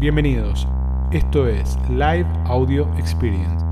Bienvenidos. Esto es Live Audio Experience.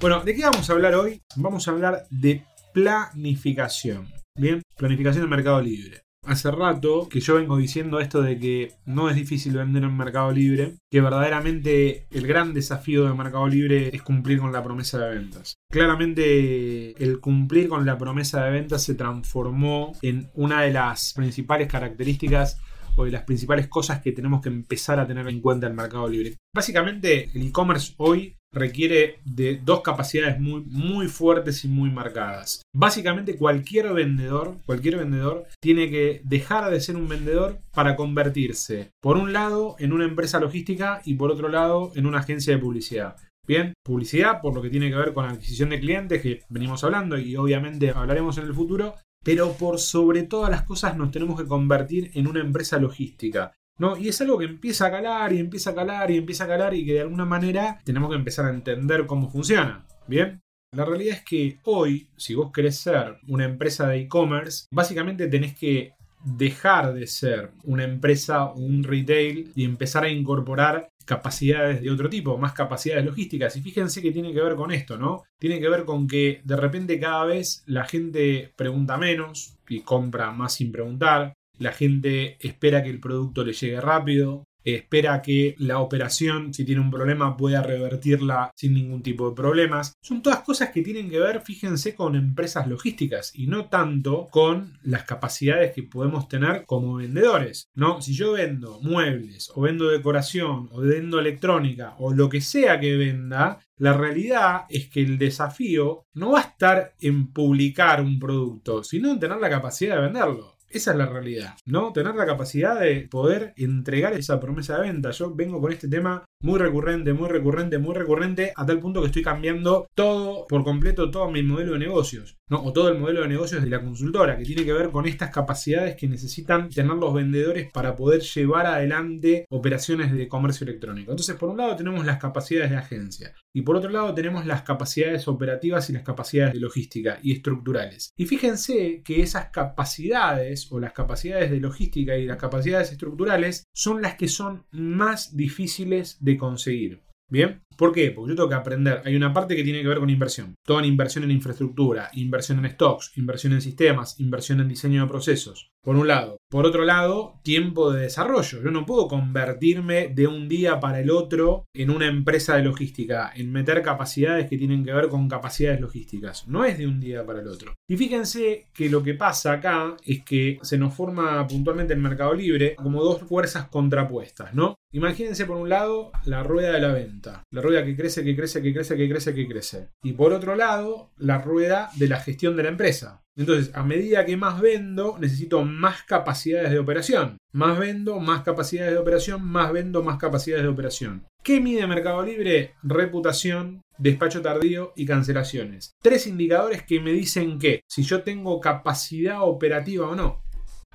Bueno, ¿de qué vamos a hablar hoy? Vamos a hablar de planificación. Bien, planificación del mercado libre. Hace rato que yo vengo diciendo esto de que no es difícil vender en Mercado Libre, que verdaderamente el gran desafío de Mercado Libre es cumplir con la promesa de ventas. Claramente el cumplir con la promesa de ventas se transformó en una de las principales características o las principales cosas que tenemos que empezar a tener en cuenta en Mercado Libre. Básicamente el e-commerce hoy requiere de dos capacidades muy, muy fuertes y muy marcadas. Básicamente cualquier vendedor, cualquier vendedor tiene que dejar de ser un vendedor para convertirse, por un lado, en una empresa logística y por otro lado, en una agencia de publicidad. Bien, publicidad por lo que tiene que ver con la adquisición de clientes que venimos hablando y obviamente hablaremos en el futuro, pero por sobre todas las cosas nos tenemos que convertir en una empresa logística. ¿no? Y es algo que empieza a calar y empieza a calar y empieza a calar y que de alguna manera tenemos que empezar a entender cómo funciona. Bien, la realidad es que hoy, si vos querés ser una empresa de e-commerce, básicamente tenés que dejar de ser una empresa o un retail y empezar a incorporar capacidades de otro tipo, más capacidades logísticas. Y fíjense que tiene que ver con esto, ¿no? Tiene que ver con que de repente cada vez la gente pregunta menos y compra más sin preguntar. La gente espera que el producto le llegue rápido, espera que la operación, si tiene un problema, pueda revertirla sin ningún tipo de problemas. Son todas cosas que tienen que ver, fíjense, con empresas logísticas y no tanto con las capacidades que podemos tener como vendedores. ¿no? Si yo vendo muebles o vendo decoración o vendo electrónica o lo que sea que venda, la realidad es que el desafío no va a estar en publicar un producto, sino en tener la capacidad de venderlo. Esa es la realidad, ¿no? Tener la capacidad de poder entregar esa promesa de venta. Yo vengo con este tema muy recurrente, muy recurrente, muy recurrente, a tal punto que estoy cambiando todo por completo, todo mi modelo de negocios, ¿no? O todo el modelo de negocios de la consultora, que tiene que ver con estas capacidades que necesitan tener los vendedores para poder llevar adelante operaciones de comercio electrónico. Entonces, por un lado tenemos las capacidades de agencia y por otro lado tenemos las capacidades operativas y las capacidades de logística y estructurales. Y fíjense que esas capacidades o las capacidades de logística y las capacidades estructurales son las que son más difíciles de conseguir. ¿Bien? ¿Por qué? Porque yo tengo que aprender. Hay una parte que tiene que ver con inversión. Toda inversión en infraestructura, inversión en stocks, inversión en sistemas, inversión en diseño de procesos. Por un lado. Por otro lado, tiempo de desarrollo. Yo no puedo convertirme de un día para el otro en una empresa de logística, en meter capacidades que tienen que ver con capacidades logísticas. No es de un día para el otro. Y fíjense que lo que pasa acá es que se nos forma puntualmente en Mercado Libre como dos fuerzas contrapuestas, ¿no? Imagínense por un lado la rueda de la venta. Rueda que crece, que crece, que crece, que crece, que crece. Y por otro lado, la rueda de la gestión de la empresa. Entonces, a medida que más vendo, necesito más capacidades de operación. Más vendo, más capacidades de operación, más vendo, más capacidades de operación. ¿Qué mide Mercado Libre? Reputación, despacho tardío y cancelaciones. Tres indicadores que me dicen que si yo tengo capacidad operativa o no.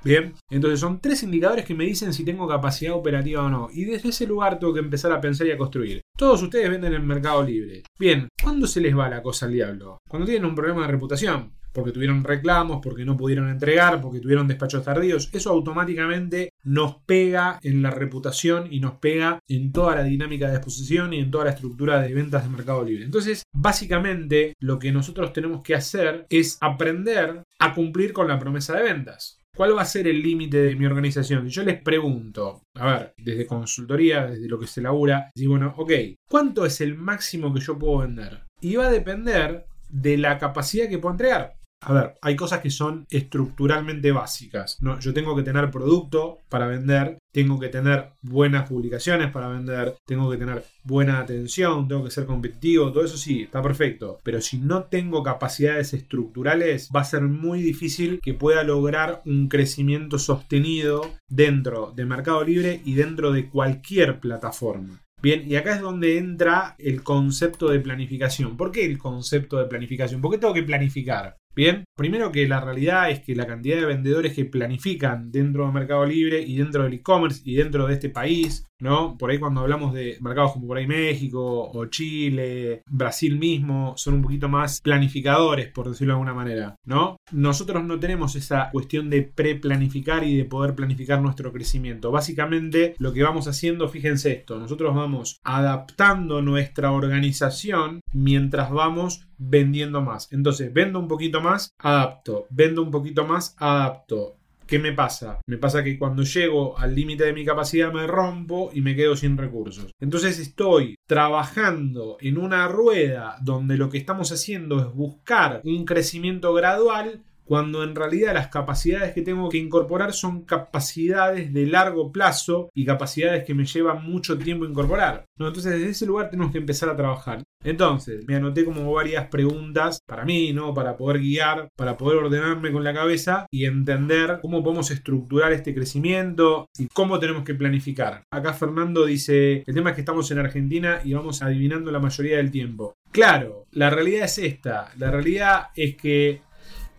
Bien, entonces son tres indicadores que me dicen si tengo capacidad operativa o no. Y desde ese lugar tengo que empezar a pensar y a construir. Todos ustedes venden en Mercado Libre. Bien, ¿cuándo se les va la cosa al diablo? Cuando tienen un problema de reputación. Porque tuvieron reclamos, porque no pudieron entregar, porque tuvieron despachos tardíos. Eso automáticamente nos pega en la reputación y nos pega en toda la dinámica de exposición y en toda la estructura de ventas de Mercado Libre. Entonces, básicamente lo que nosotros tenemos que hacer es aprender a cumplir con la promesa de ventas. ¿Cuál va a ser el límite de mi organización? Yo les pregunto, a ver, desde consultoría, desde lo que se labura, digo, bueno, ok, ¿cuánto es el máximo que yo puedo vender? Y va a depender de la capacidad que puedo entregar. A ver, hay cosas que son estructuralmente básicas. ¿no? Yo tengo que tener producto para vender, tengo que tener buenas publicaciones para vender, tengo que tener buena atención, tengo que ser competitivo, todo eso sí, está perfecto. Pero si no tengo capacidades estructurales, va a ser muy difícil que pueda lograr un crecimiento sostenido dentro de Mercado Libre y dentro de cualquier plataforma. Bien, y acá es donde entra el concepto de planificación. ¿Por qué el concepto de planificación? ¿Por qué tengo que planificar? Bien, primero que la realidad es que la cantidad de vendedores que planifican dentro del Mercado Libre y dentro del e-commerce y dentro de este país, ¿no? Por ahí cuando hablamos de mercados como por ahí México o Chile, Brasil mismo, son un poquito más planificadores, por decirlo de alguna manera, ¿no? Nosotros no tenemos esa cuestión de pre-planificar y de poder planificar nuestro crecimiento. Básicamente lo que vamos haciendo, fíjense esto, nosotros vamos adaptando nuestra organización mientras vamos vendiendo más. Entonces, vendo un poquito más, adapto. Vendo un poquito más, adapto. ¿Qué me pasa? Me pasa que cuando llego al límite de mi capacidad me rompo y me quedo sin recursos. Entonces estoy trabajando en una rueda donde lo que estamos haciendo es buscar un crecimiento gradual cuando en realidad las capacidades que tengo que incorporar son capacidades de largo plazo y capacidades que me llevan mucho tiempo incorporar. Entonces desde ese lugar tenemos que empezar a trabajar. Entonces, me anoté como varias preguntas para mí, ¿no? Para poder guiar, para poder ordenarme con la cabeza y entender cómo podemos estructurar este crecimiento y cómo tenemos que planificar. Acá Fernando dice, el tema es que estamos en Argentina y vamos adivinando la mayoría del tiempo. Claro, la realidad es esta. La realidad es que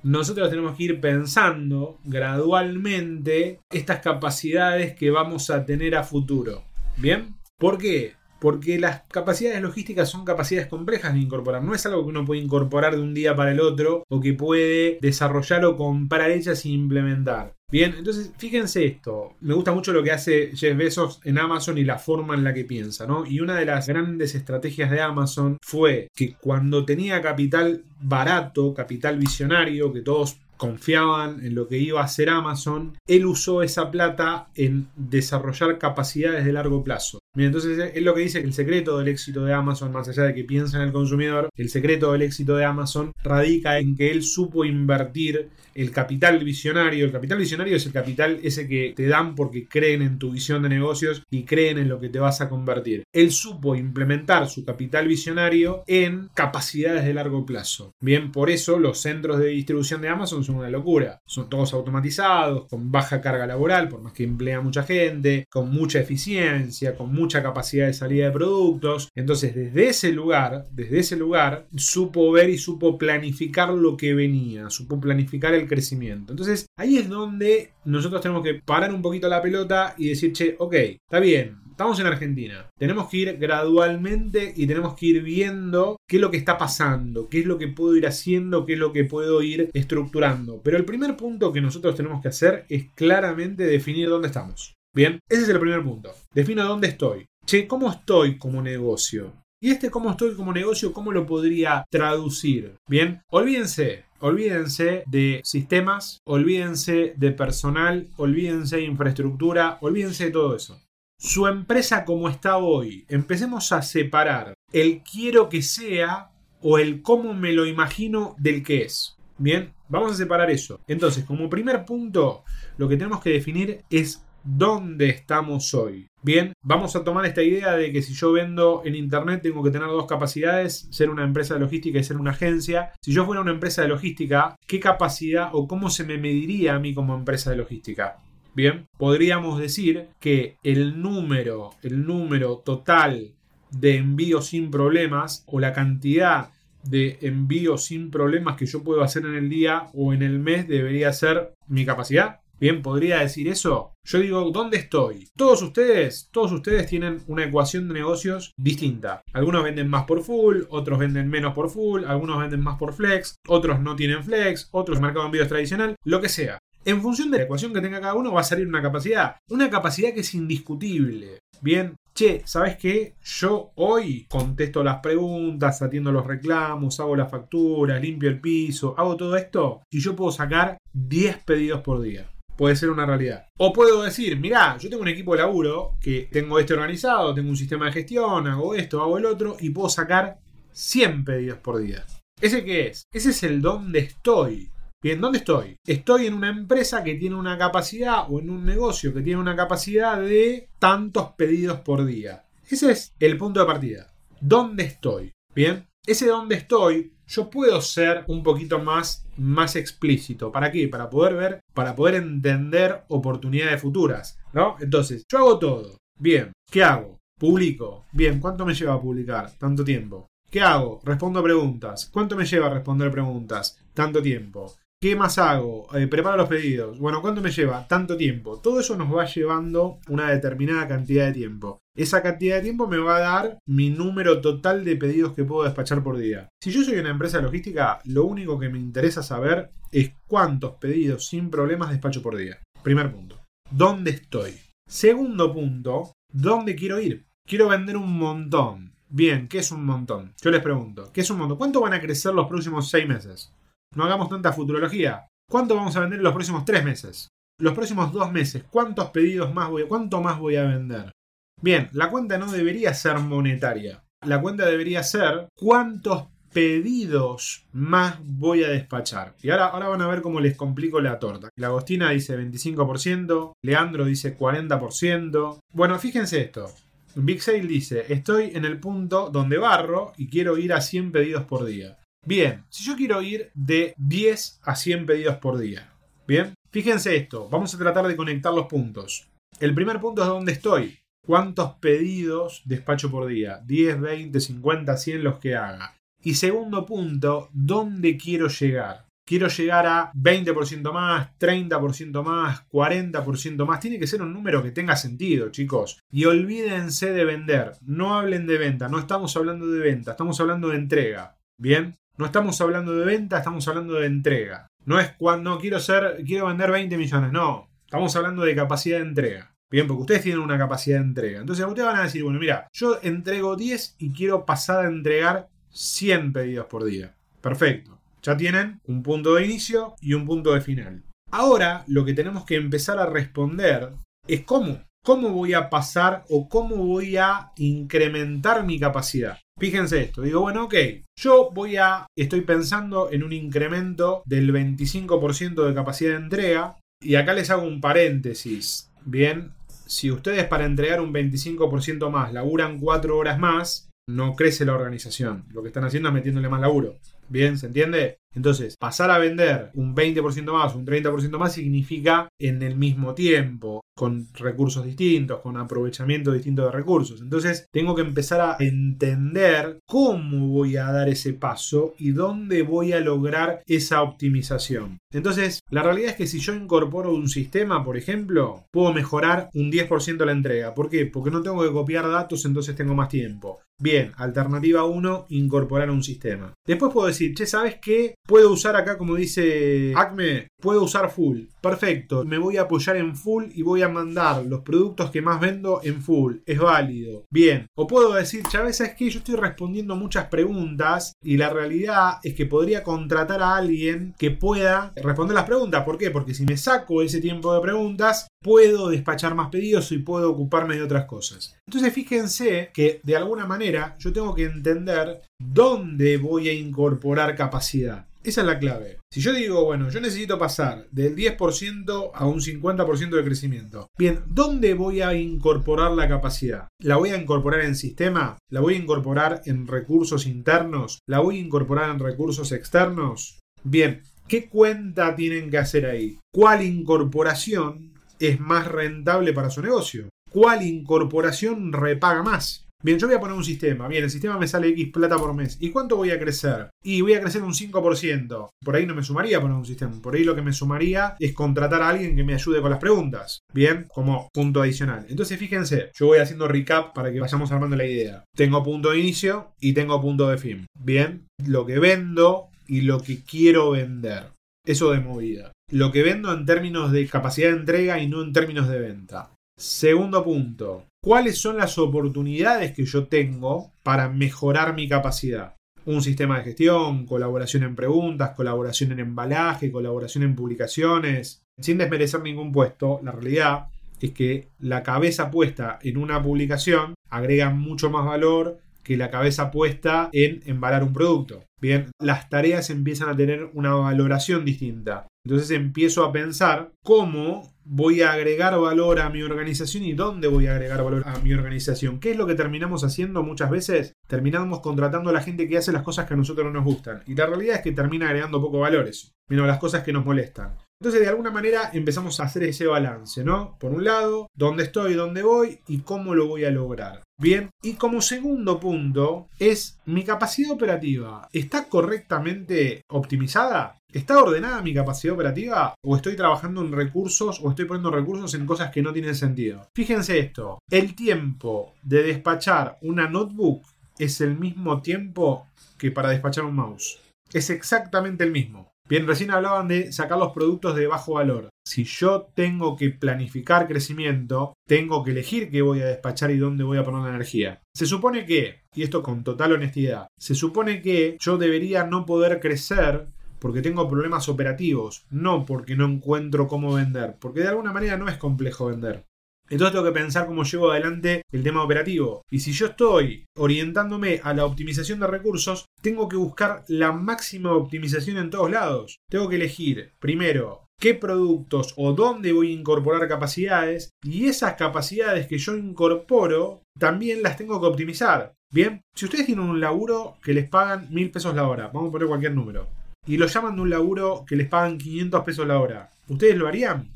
nosotros tenemos que ir pensando gradualmente estas capacidades que vamos a tener a futuro. ¿Bien? ¿Por qué? Porque las capacidades logísticas son capacidades complejas de incorporar. No es algo que uno puede incorporar de un día para el otro o que puede desarrollar o comprar hechas e implementar. Bien, entonces fíjense esto. Me gusta mucho lo que hace Jeff Bezos en Amazon y la forma en la que piensa, ¿no? Y una de las grandes estrategias de Amazon fue que cuando tenía capital barato, capital visionario, que todos confiaban en lo que iba a hacer Amazon, él usó esa plata en desarrollar capacidades de largo plazo. Entonces es lo que dice que el secreto del éxito de Amazon, más allá de que piensa en el consumidor, el secreto del éxito de Amazon radica en que él supo invertir el capital visionario. El capital visionario es el capital ese que te dan porque creen en tu visión de negocios y creen en lo que te vas a convertir. Él supo implementar su capital visionario en capacidades de largo plazo. Bien, por eso los centros de distribución de Amazon son una locura. Son todos automatizados, con baja carga laboral, por más que emplea mucha gente, con mucha eficiencia, con mucha capacidad de salida de productos. Entonces, desde ese lugar, desde ese lugar, supo ver y supo planificar lo que venía, supo planificar el crecimiento. Entonces, ahí es donde nosotros tenemos que parar un poquito la pelota y decir, che, ok, está bien, Estamos en Argentina. Tenemos que ir gradualmente y tenemos que ir viendo qué es lo que está pasando, qué es lo que puedo ir haciendo, qué es lo que puedo ir estructurando. Pero el primer punto que nosotros tenemos que hacer es claramente definir dónde estamos. Bien, ese es el primer punto. Defino dónde estoy. Che, ¿cómo estoy como negocio? Y este cómo estoy como negocio, ¿cómo lo podría traducir? Bien, olvídense, olvídense de sistemas, olvídense de personal, olvídense de infraestructura, olvídense de todo eso. Su empresa como está hoy, empecemos a separar el quiero que sea o el cómo me lo imagino del que es. Bien, vamos a separar eso. Entonces, como primer punto, lo que tenemos que definir es dónde estamos hoy. Bien, vamos a tomar esta idea de que si yo vendo en Internet tengo que tener dos capacidades, ser una empresa de logística y ser una agencia. Si yo fuera una empresa de logística, ¿qué capacidad o cómo se me mediría a mí como empresa de logística? Bien, podríamos decir que el número, el número total de envíos sin problemas o la cantidad de envíos sin problemas que yo puedo hacer en el día o en el mes debería ser mi capacidad. Bien, podría decir eso. Yo digo, ¿dónde estoy? Todos ustedes, todos ustedes tienen una ecuación de negocios distinta. Algunos venden más por full, otros venden menos por full, algunos venden más por flex, otros no tienen flex, otros mercado de envíos tradicional, lo que sea. En función de la ecuación que tenga cada uno va a salir una capacidad. Una capacidad que es indiscutible. Bien, che, ¿sabes qué? Yo hoy contesto las preguntas, atiendo los reclamos, hago las facturas, limpio el piso, hago todo esto y yo puedo sacar 10 pedidos por día puede ser una realidad. O puedo decir, mirá, yo tengo un equipo de laburo que tengo este organizado, tengo un sistema de gestión, hago esto, hago el otro y puedo sacar 100 pedidos por día. ¿Ese qué es? Ese es el dónde estoy. Bien, ¿dónde estoy? Estoy en una empresa que tiene una capacidad o en un negocio que tiene una capacidad de tantos pedidos por día. Ese es el punto de partida. ¿Dónde estoy? Bien, ese dónde estoy yo puedo ser un poquito más, más explícito. ¿Para qué? Para poder ver, para poder entender oportunidades futuras, ¿no? Entonces, yo hago todo. Bien, ¿qué hago? Publico. Bien, ¿cuánto me lleva a publicar? Tanto tiempo. ¿Qué hago? Respondo preguntas. ¿Cuánto me lleva a responder preguntas? Tanto tiempo. ¿Qué más hago? Eh, preparo los pedidos. Bueno, ¿cuánto me lleva? Tanto tiempo. Todo eso nos va llevando una determinada cantidad de tiempo. Esa cantidad de tiempo me va a dar mi número total de pedidos que puedo despachar por día. Si yo soy una empresa logística, lo único que me interesa saber es cuántos pedidos sin problemas despacho por día. Primer punto. ¿Dónde estoy? Segundo punto, ¿dónde quiero ir? Quiero vender un montón. Bien, ¿qué es un montón? Yo les pregunto, ¿qué es un montón? ¿Cuánto van a crecer los próximos seis meses? No hagamos tanta futurología. ¿Cuánto vamos a vender en los próximos tres meses? Los próximos dos meses, ¿cuántos pedidos más voy, cuánto más voy a vender? Bien, la cuenta no debería ser monetaria. La cuenta debería ser cuántos pedidos más voy a despachar. Y ahora, ahora van a ver cómo les complico la torta. La Agostina dice 25%, Leandro dice 40%. Bueno, fíjense esto. Big Sale dice, estoy en el punto donde barro y quiero ir a 100 pedidos por día. Bien, si yo quiero ir de 10 a 100 pedidos por día. Bien, fíjense esto, vamos a tratar de conectar los puntos. El primer punto es dónde estoy. ¿Cuántos pedidos despacho por día? 10, 20, 50, 100 los que haga. Y segundo punto, ¿dónde quiero llegar? Quiero llegar a 20% más, 30% más, 40% más. Tiene que ser un número que tenga sentido, chicos. Y olvídense de vender. No hablen de venta. No estamos hablando de venta. Estamos hablando de entrega. ¿Bien? No estamos hablando de venta, estamos hablando de entrega. No es cuando quiero ser, quiero vender 20 millones, no. Estamos hablando de capacidad de entrega. Bien, porque ustedes tienen una capacidad de entrega. Entonces ustedes van a decir, bueno, mira, yo entrego 10 y quiero pasar a entregar 100 pedidos por día. Perfecto. Ya tienen un punto de inicio y un punto de final. Ahora lo que tenemos que empezar a responder es cómo. ¿Cómo voy a pasar o cómo voy a incrementar mi capacidad? Fíjense esto, digo, bueno, ok, yo voy a, estoy pensando en un incremento del 25% de capacidad de entrega y acá les hago un paréntesis, bien, si ustedes para entregar un 25% más laburan 4 horas más, no crece la organización, lo que están haciendo es metiéndole más laburo, bien, ¿se entiende? Entonces, pasar a vender un 20% más, un 30% más significa en el mismo tiempo, con recursos distintos, con aprovechamiento distinto de recursos. Entonces, tengo que empezar a entender cómo voy a dar ese paso y dónde voy a lograr esa optimización. Entonces, la realidad es que si yo incorporo un sistema, por ejemplo, puedo mejorar un 10% la entrega. ¿Por qué? Porque no tengo que copiar datos, entonces tengo más tiempo. Bien, alternativa 1, incorporar un sistema. Después puedo decir, che, ¿sabes qué? Puedo usar acá, como dice Acme, puedo usar full. Perfecto, me voy a apoyar en full y voy a mandar los productos que más vendo en full. Es válido. Bien. O puedo decir, Chávez, ¿sabes qué? Yo estoy respondiendo muchas preguntas y la realidad es que podría contratar a alguien que pueda responder las preguntas. ¿Por qué? Porque si me saco ese tiempo de preguntas, puedo despachar más pedidos y puedo ocuparme de otras cosas. Entonces fíjense que de alguna manera yo tengo que entender dónde voy a incorporar capacidad. Esa es la clave. Si yo digo, bueno, yo necesito pasar del 10% a un 50% de crecimiento. Bien, ¿dónde voy a incorporar la capacidad? ¿La voy a incorporar en sistema? ¿La voy a incorporar en recursos internos? ¿La voy a incorporar en recursos externos? Bien, ¿qué cuenta tienen que hacer ahí? ¿Cuál incorporación es más rentable para su negocio? ¿Cuál incorporación repaga más? Bien, yo voy a poner un sistema. Bien, el sistema me sale X plata por mes. ¿Y cuánto voy a crecer? Y voy a crecer un 5%. Por ahí no me sumaría poner un sistema. Por ahí lo que me sumaría es contratar a alguien que me ayude con las preguntas. Bien, como punto adicional. Entonces fíjense, yo voy haciendo recap para que vayamos armando la idea. Tengo punto de inicio y tengo punto de fin. Bien, lo que vendo y lo que quiero vender. Eso de movida. Lo que vendo en términos de capacidad de entrega y no en términos de venta. Segundo punto, ¿cuáles son las oportunidades que yo tengo para mejorar mi capacidad? Un sistema de gestión, colaboración en preguntas, colaboración en embalaje, colaboración en publicaciones. Sin desmerecer ningún puesto, la realidad es que la cabeza puesta en una publicación agrega mucho más valor que la cabeza puesta en embalar un producto. Bien, las tareas empiezan a tener una valoración distinta. Entonces empiezo a pensar cómo voy a agregar valor a mi organización y dónde voy a agregar valor a mi organización. ¿Qué es lo que terminamos haciendo muchas veces? Terminamos contratando a la gente que hace las cosas que a nosotros no nos gustan. Y la realidad es que termina agregando poco valor eso. Menos las cosas que nos molestan. Entonces, de alguna manera empezamos a hacer ese balance, ¿no? Por un lado, dónde estoy, dónde voy y cómo lo voy a lograr. Bien, y como segundo punto es mi capacidad operativa. ¿Está correctamente optimizada? ¿Está ordenada mi capacidad operativa? ¿O estoy trabajando en recursos o estoy poniendo recursos en cosas que no tienen sentido? Fíjense esto, el tiempo de despachar una notebook es el mismo tiempo que para despachar un mouse. Es exactamente el mismo. Bien, recién hablaban de sacar los productos de bajo valor. Si yo tengo que planificar crecimiento, tengo que elegir qué voy a despachar y dónde voy a poner la energía. Se supone que, y esto con total honestidad, se supone que yo debería no poder crecer porque tengo problemas operativos, no porque no encuentro cómo vender, porque de alguna manera no es complejo vender. Entonces tengo que pensar cómo llevo adelante el tema operativo. Y si yo estoy orientándome a la optimización de recursos, tengo que buscar la máxima optimización en todos lados. Tengo que elegir, primero, qué productos o dónde voy a incorporar capacidades y esas capacidades que yo incorporo también las tengo que optimizar. Bien, si ustedes tienen un laburo que les pagan mil pesos la hora, vamos a poner cualquier número, y lo llaman de un laburo que les pagan 500 pesos la hora, ¿ustedes lo harían?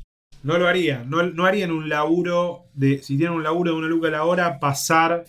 No lo harían. No, harían un laburo de. Si tienen un laburo de una luca la hora, pasar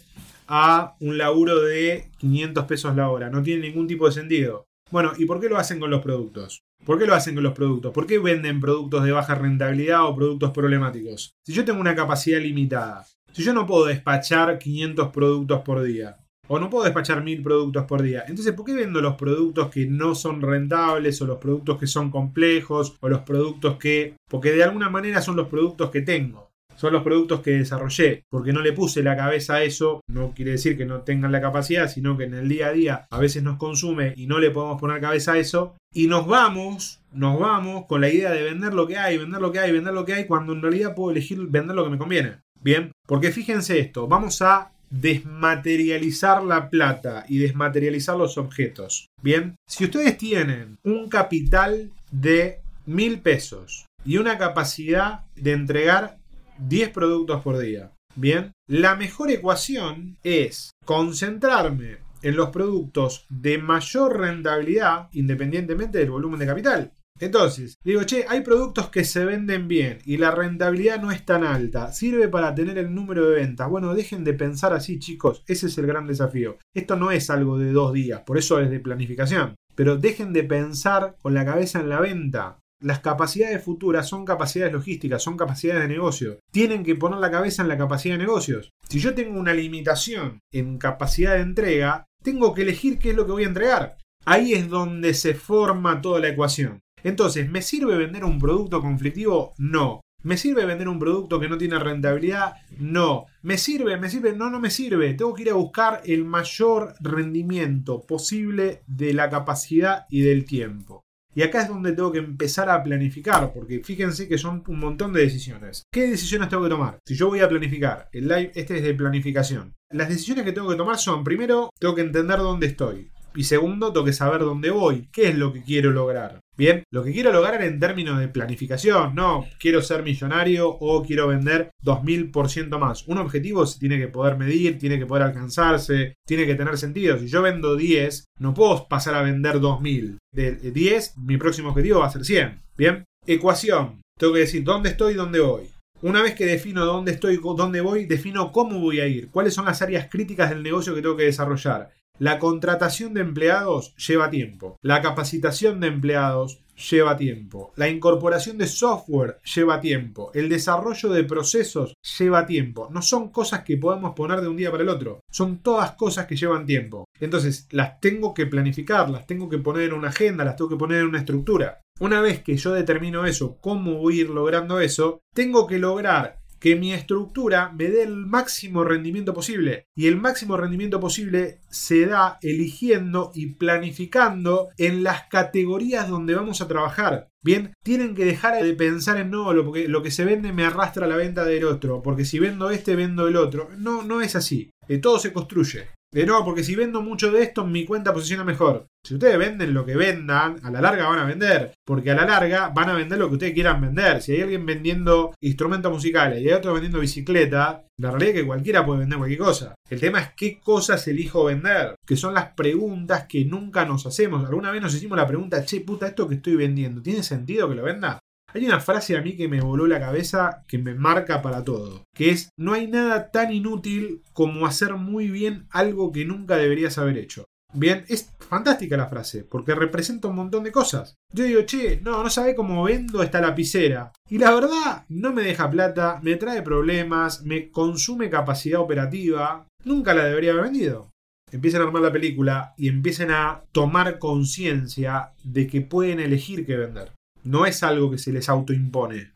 a un laburo de 500 pesos la hora. No tiene ningún tipo de sentido. Bueno, ¿y por qué lo hacen con los productos? ¿Por qué lo hacen con los productos? ¿Por qué venden productos de baja rentabilidad o productos problemáticos? Si yo tengo una capacidad limitada, si yo no puedo despachar 500 productos por día, o no puedo despachar mil productos por día. Entonces, ¿por qué vendo los productos que no son rentables o los productos que son complejos o los productos que... Porque de alguna manera son los productos que tengo. Son los productos que desarrollé. Porque no le puse la cabeza a eso. No quiere decir que no tengan la capacidad, sino que en el día a día a veces nos consume y no le podemos poner cabeza a eso. Y nos vamos, nos vamos con la idea de vender lo que hay, vender lo que hay, vender lo que hay, cuando en realidad puedo elegir vender lo que me conviene. Bien, porque fíjense esto, vamos a desmaterializar la plata y desmaterializar los objetos. Bien, si ustedes tienen un capital de mil pesos y una capacidad de entregar 10 productos por día, bien, la mejor ecuación es concentrarme en los productos de mayor rentabilidad independientemente del volumen de capital. Entonces, digo, che, hay productos que se venden bien y la rentabilidad no es tan alta. Sirve para tener el número de ventas. Bueno, dejen de pensar así, chicos. Ese es el gran desafío. Esto no es algo de dos días, por eso es de planificación. Pero dejen de pensar con la cabeza en la venta. Las capacidades futuras son capacidades logísticas, son capacidades de negocio. Tienen que poner la cabeza en la capacidad de negocios. Si yo tengo una limitación en capacidad de entrega, tengo que elegir qué es lo que voy a entregar. Ahí es donde se forma toda la ecuación. Entonces, ¿me sirve vender un producto conflictivo? No. ¿Me sirve vender un producto que no tiene rentabilidad? No. ¿Me sirve? ¿Me sirve? No, no me sirve. Tengo que ir a buscar el mayor rendimiento posible de la capacidad y del tiempo. Y acá es donde tengo que empezar a planificar, porque fíjense que son un montón de decisiones. ¿Qué decisiones tengo que tomar? Si yo voy a planificar, el live este es de planificación. Las decisiones que tengo que tomar son, primero, tengo que entender dónde estoy. Y segundo, tengo que saber dónde voy, qué es lo que quiero lograr. Bien, lo que quiero lograr en términos de planificación, no quiero ser millonario o quiero vender 2000% más. Un objetivo se tiene que poder medir, tiene que poder alcanzarse, tiene que tener sentido. Si yo vendo 10, no puedo pasar a vender 2000. De 10, mi próximo objetivo va a ser 100. Bien, ecuación. Tengo que decir dónde estoy y dónde voy. Una vez que defino dónde estoy, dónde voy, defino cómo voy a ir, cuáles son las áreas críticas del negocio que tengo que desarrollar. La contratación de empleados lleva tiempo. La capacitación de empleados lleva tiempo. La incorporación de software lleva tiempo. El desarrollo de procesos lleva tiempo. No son cosas que podemos poner de un día para el otro. Son todas cosas que llevan tiempo. Entonces las tengo que planificar, las tengo que poner en una agenda, las tengo que poner en una estructura. Una vez que yo determino eso, cómo voy a ir logrando eso, tengo que lograr que mi estructura me dé el máximo rendimiento posible. Y el máximo rendimiento posible se da eligiendo y planificando en las categorías donde vamos a trabajar. Bien, tienen que dejar de pensar en no, lo, porque lo que se vende me arrastra a la venta del otro, porque si vendo este, vendo el otro. No, no es así. Eh, todo se construye. De no, porque si vendo mucho de esto, mi cuenta posiciona mejor. Si ustedes venden lo que vendan, a la larga van a vender. Porque a la larga van a vender lo que ustedes quieran vender. Si hay alguien vendiendo instrumentos musicales y hay otro vendiendo bicicleta, la realidad es que cualquiera puede vender cualquier cosa. El tema es qué cosas elijo vender. Que son las preguntas que nunca nos hacemos. Alguna vez nos hicimos la pregunta, che, puta, esto que estoy vendiendo, ¿tiene sentido que lo venda? Hay una frase a mí que me voló la cabeza que me marca para todo, que es no hay nada tan inútil como hacer muy bien algo que nunca deberías haber hecho. Bien, es fantástica la frase, porque representa un montón de cosas. Yo digo, che, no, no sabe cómo vendo esta lapicera. Y la verdad, no me deja plata, me trae problemas, me consume capacidad operativa. Nunca la debería haber vendido. Empiezan a armar la película y empiezan a tomar conciencia de que pueden elegir qué vender. No es algo que se les autoimpone.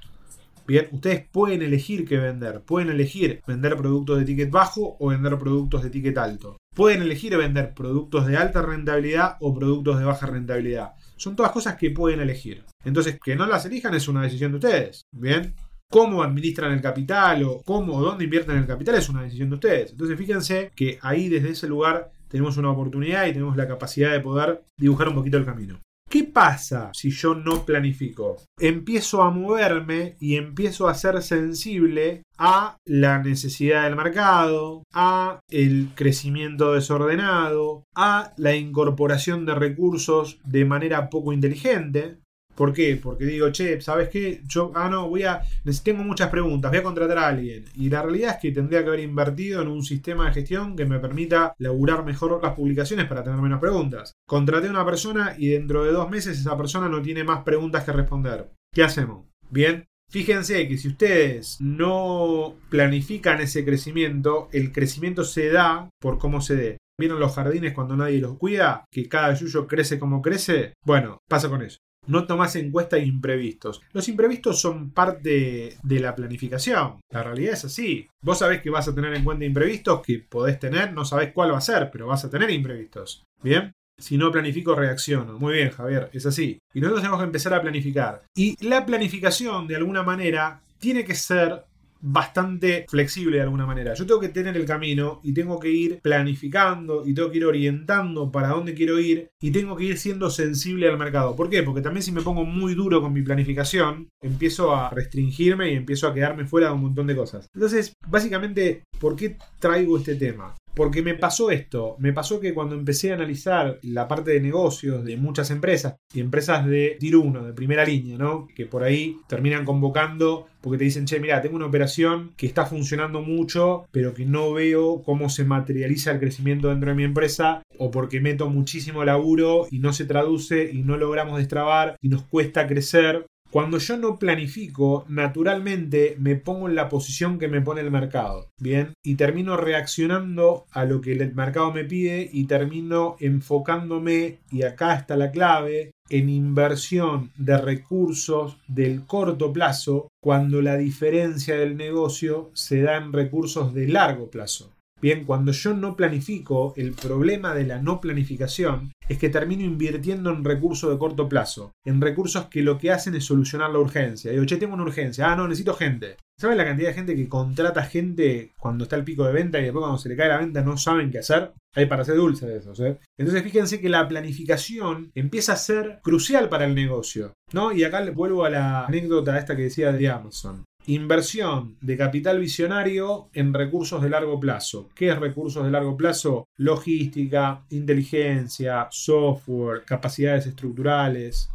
Bien, ustedes pueden elegir qué vender. Pueden elegir vender productos de ticket bajo o vender productos de ticket alto. Pueden elegir vender productos de alta rentabilidad o productos de baja rentabilidad. Son todas cosas que pueden elegir. Entonces, que no las elijan es una decisión de ustedes. Bien, cómo administran el capital o cómo o dónde invierten el capital es una decisión de ustedes. Entonces, fíjense que ahí desde ese lugar tenemos una oportunidad y tenemos la capacidad de poder dibujar un poquito el camino. ¿Qué pasa si yo no planifico? Empiezo a moverme y empiezo a ser sensible a la necesidad del mercado, a el crecimiento desordenado, a la incorporación de recursos de manera poco inteligente. ¿Por qué? Porque digo, che, ¿sabes qué? Yo, ah, no, voy a. Tengo muchas preguntas, voy a contratar a alguien. Y la realidad es que tendría que haber invertido en un sistema de gestión que me permita laburar mejor las publicaciones para tener menos preguntas. Contraté a una persona y dentro de dos meses esa persona no tiene más preguntas que responder. ¿Qué hacemos? Bien, Fíjense que si ustedes no planifican ese crecimiento, el crecimiento se da por cómo se dé. ¿Vieron los jardines cuando nadie los cuida? Que cada yuyo crece como crece. Bueno, pasa con eso. No tomás en cuenta imprevistos. Los imprevistos son parte de la planificación. La realidad es así. Vos sabés que vas a tener en cuenta imprevistos que podés tener, no sabés cuál va a ser, pero vas a tener imprevistos. ¿Bien? Si no planifico, reacciono. Muy bien, Javier, es así. Y nosotros tenemos que empezar a planificar. Y la planificación, de alguna manera, tiene que ser bastante flexible de alguna manera. Yo tengo que tener el camino y tengo que ir planificando y tengo que ir orientando para dónde quiero ir y tengo que ir siendo sensible al mercado. ¿Por qué? Porque también si me pongo muy duro con mi planificación, empiezo a restringirme y empiezo a quedarme fuera de un montón de cosas. Entonces, básicamente, ¿por qué traigo este tema? Porque me pasó esto, me pasó que cuando empecé a analizar la parte de negocios de muchas empresas y empresas de tier 1, de primera línea, ¿no? Que por ahí terminan convocando porque te dicen, che, mira, tengo una operación que está funcionando mucho, pero que no veo cómo se materializa el crecimiento dentro de mi empresa, o porque meto muchísimo laburo y no se traduce y no logramos destrabar y nos cuesta crecer. Cuando yo no planifico, naturalmente me pongo en la posición que me pone el mercado, ¿bien? Y termino reaccionando a lo que el mercado me pide y termino enfocándome, y acá está la clave, en inversión de recursos del corto plazo cuando la diferencia del negocio se da en recursos de largo plazo. Bien, cuando yo no planifico, el problema de la no planificación es que termino invirtiendo en recursos de corto plazo, en recursos que lo que hacen es solucionar la urgencia. Digo, che, tengo una urgencia, ah, no, necesito gente. ¿Sabes la cantidad de gente que contrata gente cuando está el pico de venta y después cuando se le cae la venta no saben qué hacer? Hay para hacer dulce de esos, ¿eh? Entonces fíjense que la planificación empieza a ser crucial para el negocio, ¿no? Y acá vuelvo a la anécdota esta que decía de Amazon. Inversión de capital visionario en recursos de largo plazo. ¿Qué es recursos de largo plazo? Logística, inteligencia, software, capacidades estructurales,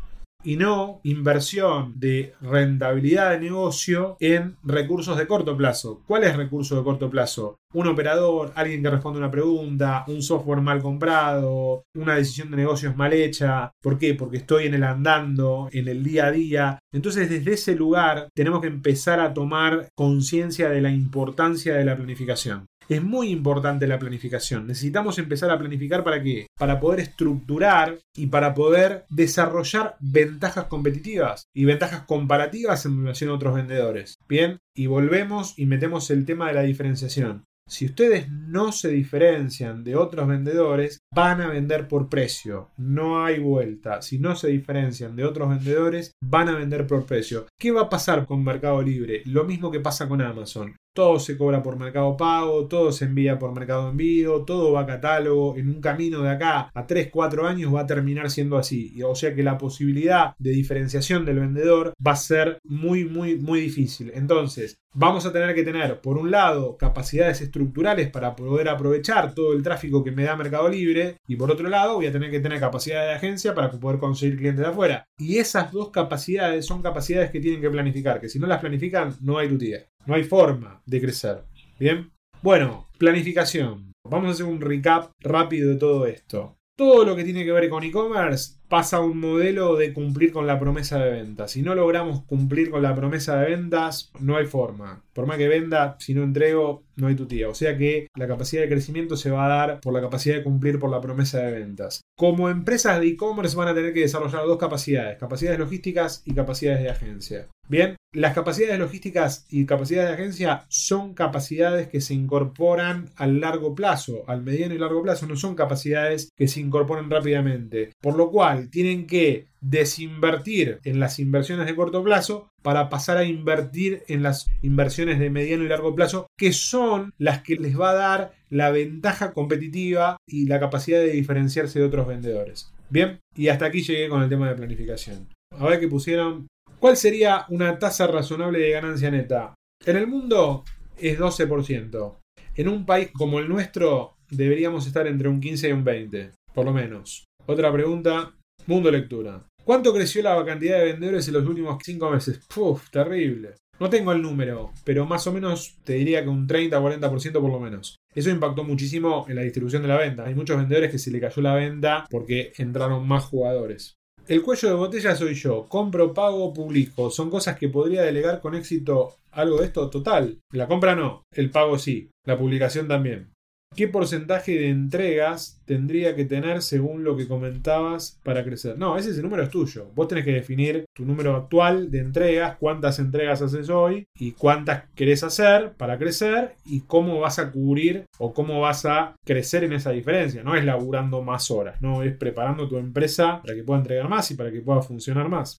y no inversión de rentabilidad de negocio en recursos de corto plazo. ¿Cuál es recurso de corto plazo? Un operador, alguien que responde una pregunta, un software mal comprado, una decisión de negocios mal hecha. ¿Por qué? Porque estoy en el andando, en el día a día. Entonces desde ese lugar tenemos que empezar a tomar conciencia de la importancia de la planificación. Es muy importante la planificación. Necesitamos empezar a planificar para qué? Para poder estructurar y para poder desarrollar ventajas competitivas y ventajas comparativas en relación a otros vendedores. Bien, y volvemos y metemos el tema de la diferenciación. Si ustedes no se diferencian de otros vendedores, van a vender por precio. No hay vuelta. Si no se diferencian de otros vendedores, van a vender por precio. ¿Qué va a pasar con Mercado Libre? Lo mismo que pasa con Amazon. Todo se cobra por mercado pago, todo se envía por mercado envío, todo va a catálogo, en un camino de acá a 3, 4 años va a terminar siendo así. O sea que la posibilidad de diferenciación del vendedor va a ser muy, muy, muy difícil. Entonces, vamos a tener que tener, por un lado, capacidades estructurales para poder aprovechar todo el tráfico que me da Mercado Libre, y por otro lado, voy a tener que tener capacidad de agencia para poder conseguir clientes de afuera. Y esas dos capacidades son capacidades que tienen que planificar, que si no las planifican, no hay tutía. No hay forma de crecer. Bien. Bueno, planificación. Vamos a hacer un recap rápido de todo esto. Todo lo que tiene que ver con e-commerce pasa un modelo de cumplir con la promesa de venta. Si no logramos cumplir con la promesa de ventas, no hay forma. Por más que venda, si no entrego, no hay tu tía. O sea que la capacidad de crecimiento se va a dar por la capacidad de cumplir por la promesa de ventas. Como empresas de e-commerce van a tener que desarrollar dos capacidades, capacidades logísticas y capacidades de agencia. Bien, las capacidades logísticas y capacidades de agencia son capacidades que se incorporan al largo plazo, al mediano y largo plazo, no son capacidades que se incorporan rápidamente. Por lo cual, tienen que desinvertir en las inversiones de corto plazo para pasar a invertir en las inversiones de mediano y largo plazo, que son las que les va a dar la ventaja competitiva y la capacidad de diferenciarse de otros vendedores. Bien, y hasta aquí llegué con el tema de planificación. A ver qué pusieron ¿Cuál sería una tasa razonable de ganancia neta? En el mundo es 12%. En un país como el nuestro deberíamos estar entre un 15 y un 20, por lo menos. Otra pregunta, mundo lectura. ¿Cuánto creció la cantidad de vendedores en los últimos 5 meses? Puf, terrible. No tengo el número, pero más o menos te diría que un 30-40% por lo menos. Eso impactó muchísimo en la distribución de la venta. Hay muchos vendedores que se le cayó la venta porque entraron más jugadores. El cuello de botella soy yo. Compro, pago, publico. Son cosas que podría delegar con éxito algo de esto total. La compra no, el pago sí, la publicación también. ¿Qué porcentaje de entregas tendría que tener según lo que comentabas para crecer? No, ese, ese número es tuyo. Vos tenés que definir tu número actual de entregas, cuántas entregas haces hoy y cuántas querés hacer para crecer y cómo vas a cubrir o cómo vas a crecer en esa diferencia. No es laburando más horas, no es preparando tu empresa para que pueda entregar más y para que pueda funcionar más.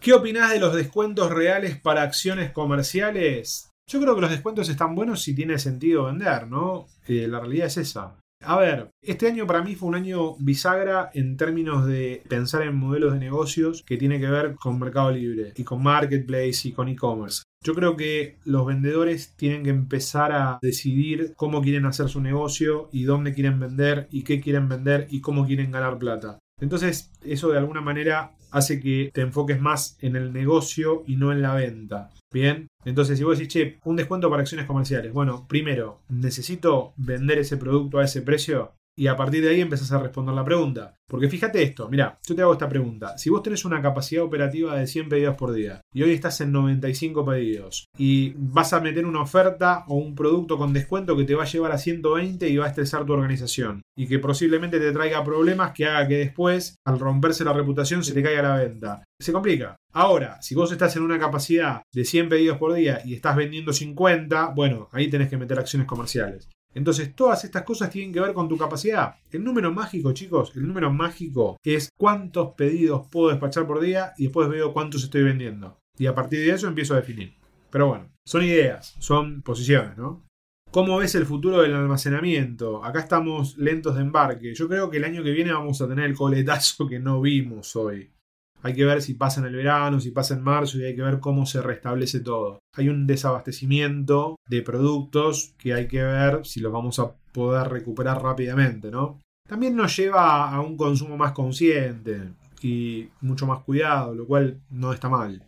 ¿Qué opinás de los descuentos reales para acciones comerciales? Yo creo que los descuentos están buenos si tiene sentido vender, ¿no? La realidad es esa. A ver, este año para mí fue un año bisagra en términos de pensar en modelos de negocios que tiene que ver con Mercado Libre y con Marketplace y con e-commerce. Yo creo que los vendedores tienen que empezar a decidir cómo quieren hacer su negocio y dónde quieren vender y qué quieren vender y cómo quieren ganar plata. Entonces, eso de alguna manera hace que te enfoques más en el negocio y no en la venta. Bien, entonces si vos decís, che, un descuento para acciones comerciales. Bueno, primero, necesito vender ese producto a ese precio y a partir de ahí empezás a responder la pregunta. Porque fíjate esto, mira, yo te hago esta pregunta. Si vos tenés una capacidad operativa de 100 pedidos por día y hoy estás en 95 pedidos y vas a meter una oferta o un producto con descuento que te va a llevar a 120 y va a estresar tu organización y que posiblemente te traiga problemas que haga que después, al romperse la reputación, se te caiga la venta. Se complica. Ahora, si vos estás en una capacidad de 100 pedidos por día y estás vendiendo 50, bueno, ahí tenés que meter acciones comerciales. Entonces, todas estas cosas tienen que ver con tu capacidad. El número mágico, chicos, el número mágico es cuántos pedidos puedo despachar por día y después veo cuántos estoy vendiendo. Y a partir de eso empiezo a definir. Pero bueno, son ideas, son posiciones, ¿no? ¿Cómo ves el futuro del almacenamiento? Acá estamos lentos de embarque. Yo creo que el año que viene vamos a tener el coletazo que no vimos hoy. Hay que ver si pasa en el verano, si pasa en marzo y hay que ver cómo se restablece todo. Hay un desabastecimiento de productos que hay que ver si los vamos a poder recuperar rápidamente, ¿no? También nos lleva a un consumo más consciente y mucho más cuidado, lo cual no está mal.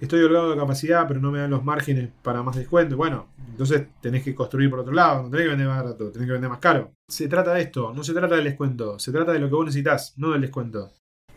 Estoy holgado de capacidad, pero no me dan los márgenes para más descuento. Bueno, entonces tenés que construir por otro lado, no tenés que vender más barato, tenés que vender más caro. Se trata de esto, no se trata del descuento, se trata de lo que vos necesitas, no del descuento.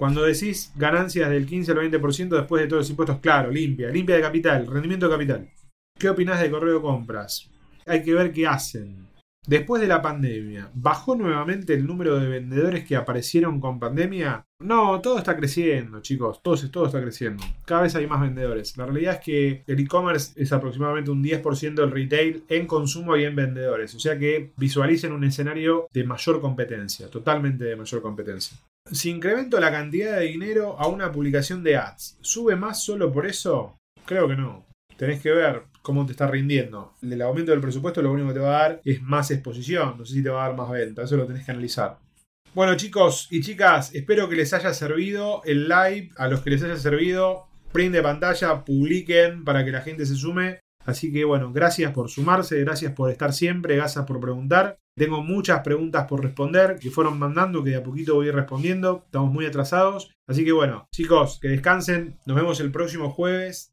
Cuando decís ganancias del 15 al 20% después de todos los impuestos, claro, limpia, limpia de capital, rendimiento de capital. ¿Qué opinás de correo compras? Hay que ver qué hacen. Después de la pandemia, ¿bajó nuevamente el número de vendedores que aparecieron con pandemia? No, todo está creciendo, chicos. Todo, todo está creciendo. Cada vez hay más vendedores. La realidad es que el e-commerce es aproximadamente un 10% del retail en consumo y en vendedores. O sea que visualicen un escenario de mayor competencia, totalmente de mayor competencia. Si incremento la cantidad de dinero a una publicación de ads, ¿sube más solo por eso? Creo que no. tenés que ver cómo te está rindiendo. El aumento del presupuesto lo único que te va a dar es más exposición, no sé si te va a dar más venta, eso lo tenés que analizar. Bueno chicos y chicas, espero que les haya servido el live, a los que les haya servido, print pantalla, publiquen para que la gente se sume. Así que bueno, gracias por sumarse, gracias por estar siempre, gracias por preguntar. Tengo muchas preguntas por responder que fueron mandando, que de a poquito voy respondiendo. Estamos muy atrasados. Así que bueno, chicos, que descansen. Nos vemos el próximo jueves